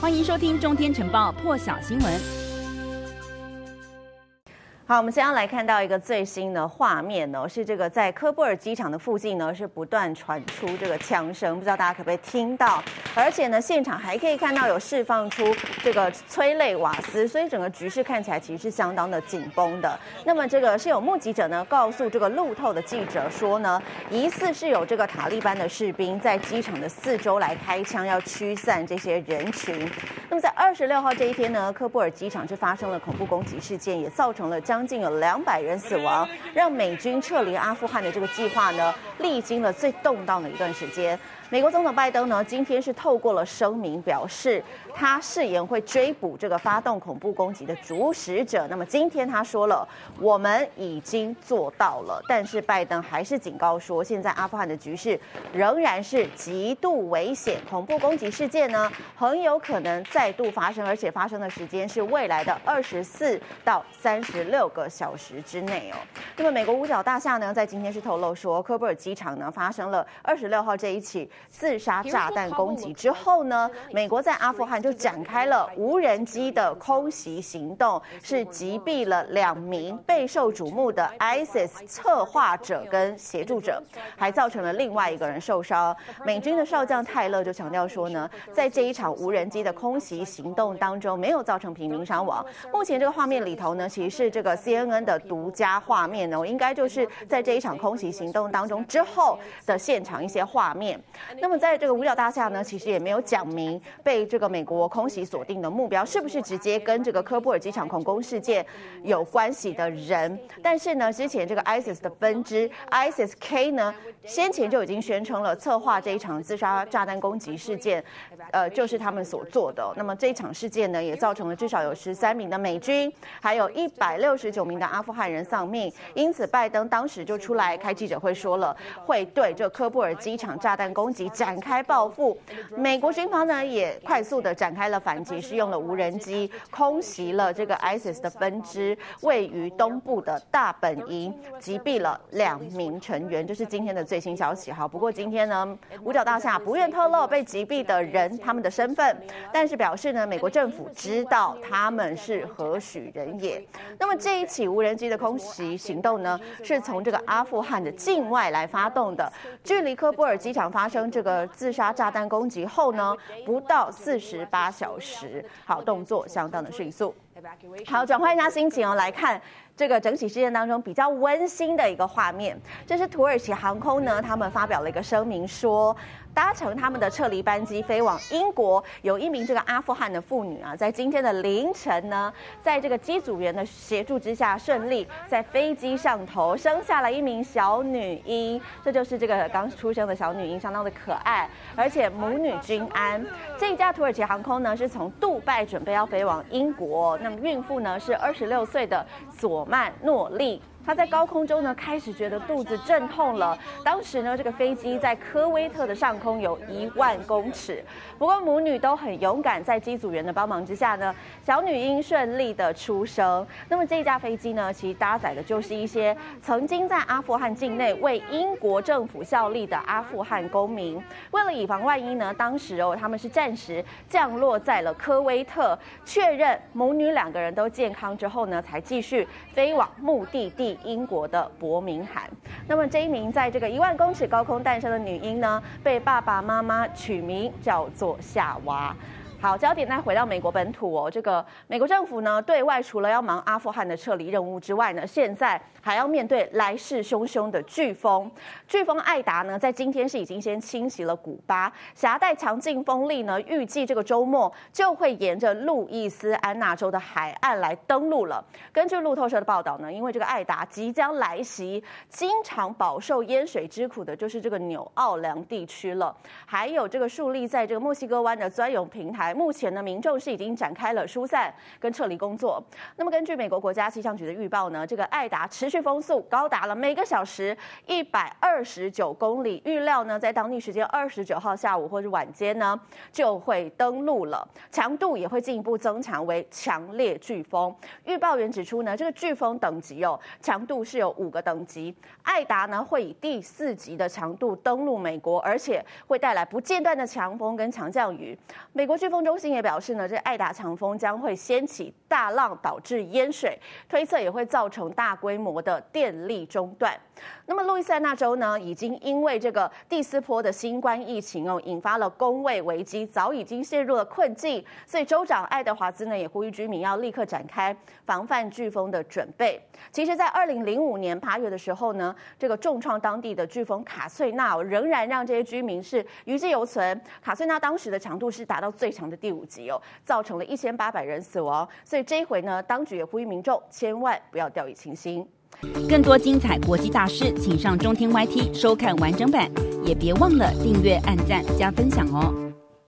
欢迎收听《中天晨报》破晓新闻。好，我们先要来看到一个最新的画面呢，是这个在科布尔机场的附近呢，是不断传出这个枪声，不知道大家可不可以听到？而且呢，现场还可以看到有释放出这个催泪瓦斯，所以整个局势看起来其实是相当的紧绷的。那么这个是有目击者呢告诉这个路透的记者说呢，疑似是有这个塔利班的士兵在机场的四周来开枪，要驱散这些人群。那么在二十六号这一天呢，科布尔机场是发生了恐怖攻击事件，也造成了将将近有两百人死亡，让美军撤离阿富汗的这个计划呢，历经了最动荡的一段时间。美国总统拜登呢，今天是透过了声明表示，他誓言会追捕这个发动恐怖攻击的主使者。那么今天他说了，我们已经做到了。但是拜登还是警告说，现在阿富汗的局势仍然是极度危险，恐怖攻击事件呢很有可能再度发生，而且发生的时间是未来的二十四到三十六个小时之内哦。那么美国五角大厦呢，在今天是透露说，科布尔机场呢发生了二十六号这一起。自杀炸弹攻击之后呢，美国在阿富汗就展开了无人机的空袭行动，是击毙了两名备受瞩目的 ISIS 策划者跟协助者，还造成了另外一个人受伤。美军的少将泰勒就强调说呢，在这一场无人机的空袭行动当中，没有造成平民伤亡。目前这个画面里头呢，其实是这个 CNN 的独家画面呢，应该就是在这一场空袭行动当中之后的现场一些画面。那么，在这个五角大厦呢，其实也没有讲明被这个美国空袭锁定的目标是不是直接跟这个科布尔机场恐攻事件有关系的人。但是呢，之前这个 ISIS 的分支 ISIS-K 呢，先前就已经宣称了策划这一场自杀炸弹攻击事件，呃，就是他们所做的。那么这一场事件呢，也造成了至少有十三名的美军，还有一百六十九名的阿富汗人丧命。因此，拜登当时就出来开记者会说了，会对这科布尔机场炸弹攻击。展开报复，美国军方呢也快速的展开了反击，是用了无人机空袭了这个 ISIS 的分支位于东部的大本营，击毙了两名成员，这是今天的最新消息。好，不过今天呢，五角大厦不愿透露被击毙的人他们的身份，但是表示呢，美国政府知道他们是何许人也。那么这一起无人机的空袭行动呢，是从这个阿富汗的境外来发动的，距离科布尔机场发生。这个自杀炸弹攻击后呢，不到四十八小时，好，动作相当的迅速。好，转换一下心情哦，来看这个整起事件当中比较温馨的一个画面。这是土耳其航空呢，他们发表了一个声明说。搭乘他们的撤离班机飞往英国，有一名这个阿富汗的妇女啊，在今天的凌晨呢，在这个机组员的协助之下，顺利在飞机上头生下了一名小女婴。这就是这个刚出生的小女婴，相当的可爱，而且母女均安。这一架土耳其航空呢，是从杜拜准备要飞往英国，那么孕妇呢是二十六岁的左曼诺利。他在高空中呢，开始觉得肚子阵痛了。当时呢，这个飞机在科威特的上空有一万公尺。不过母女都很勇敢，在机组员的帮忙之下呢，小女婴顺利的出生。那么这架飞机呢，其实搭载的就是一些曾经在阿富汗境内为英国政府效力的阿富汗公民。为了以防万一呢，当时哦，他们是暂时降落在了科威特，确认母女两个人都健康之后呢，才继续飞往目的地。英国的伯明翰，那么这一名在这个一万公尺高空诞生的女婴呢，被爸爸妈妈取名叫做夏娃。好，焦点再回到美国本土哦。这个美国政府呢，对外除了要忙阿富汗的撤离任务之外呢，现在还要面对来势汹汹的飓风。飓风艾达呢，在今天是已经先侵袭了古巴，携带强劲风力呢，预计这个周末就会沿着路易斯安那州的海岸来登陆了。根据路透社的报道呢，因为这个艾达即将来袭，经常饱受淹水之苦的就是这个纽奥良地区了，还有这个树立在这个墨西哥湾的专用平台。目前呢，民众是已经展开了疏散跟撤离工作。那么，根据美国国家气象局的预报呢，这个艾达持续风速高达了每个小时一百二十九公里，预料呢在当地时间二十九号下午或是晚间呢就会登陆了，强度也会进一步增强为强烈飓风。预报员指出呢，这个飓风等级哦，强度是有五个等级，艾达呢会以第四级的强度登陆美国，而且会带来不间断的强风跟强降雨。美国飓风。中心也表示呢，这爱达强风将会掀起大浪，导致淹水，推测也会造成大规模的电力中断。那么路易斯安那州呢，已经因为这个第四波的新冠疫情哦，引发了工位危机，早已经陷入了困境。所以州长爱德华兹呢，也呼吁居民要立刻展开防范飓风的准备。其实，在二零零五年八月的时候呢，这个重创当地的飓风卡翠娜仍然让这些居民是余悸犹存。卡翠娜当时的强度是达到最强的第五集哦，造成了一千八百人死亡。所以这一回呢，当局也呼吁民众千万不要掉以轻心。更多精彩国际大事，请上中天 YT 收看完整版，也别忘了订阅、按赞、加分享哦。